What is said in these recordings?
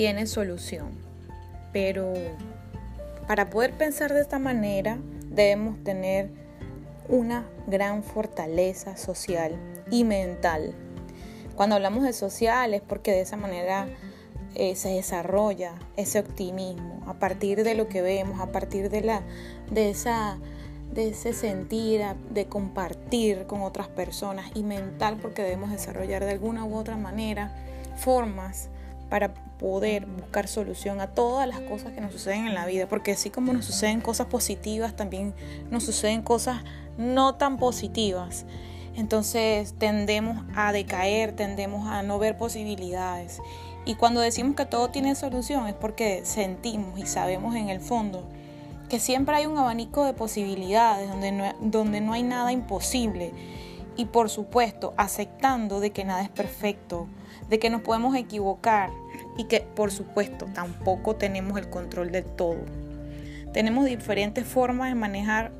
tiene solución. Pero para poder pensar de esta manera debemos tener una gran fortaleza social y mental. Cuando hablamos de social es porque de esa manera eh, se desarrolla ese optimismo a partir de lo que vemos, a partir de, la, de, esa, de ese sentir, de compartir con otras personas y mental porque debemos desarrollar de alguna u otra manera formas para poder buscar solución a todas las cosas que nos suceden en la vida, porque así como nos suceden cosas positivas, también nos suceden cosas no tan positivas. Entonces tendemos a decaer, tendemos a no ver posibilidades. Y cuando decimos que todo tiene solución es porque sentimos y sabemos en el fondo que siempre hay un abanico de posibilidades donde no, donde no hay nada imposible. Y por supuesto, aceptando de que nada es perfecto, de que nos podemos equivocar y que por supuesto tampoco tenemos el control de todo. Tenemos diferentes formas de manejar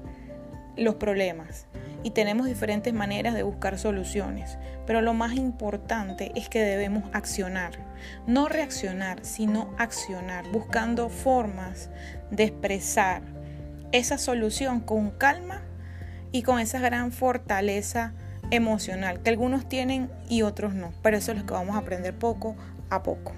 los problemas y tenemos diferentes maneras de buscar soluciones, pero lo más importante es que debemos accionar, no reaccionar, sino accionar, buscando formas de expresar esa solución con calma y con esa gran fortaleza emocional que algunos tienen y otros no, pero eso es lo que vamos a aprender poco a poco.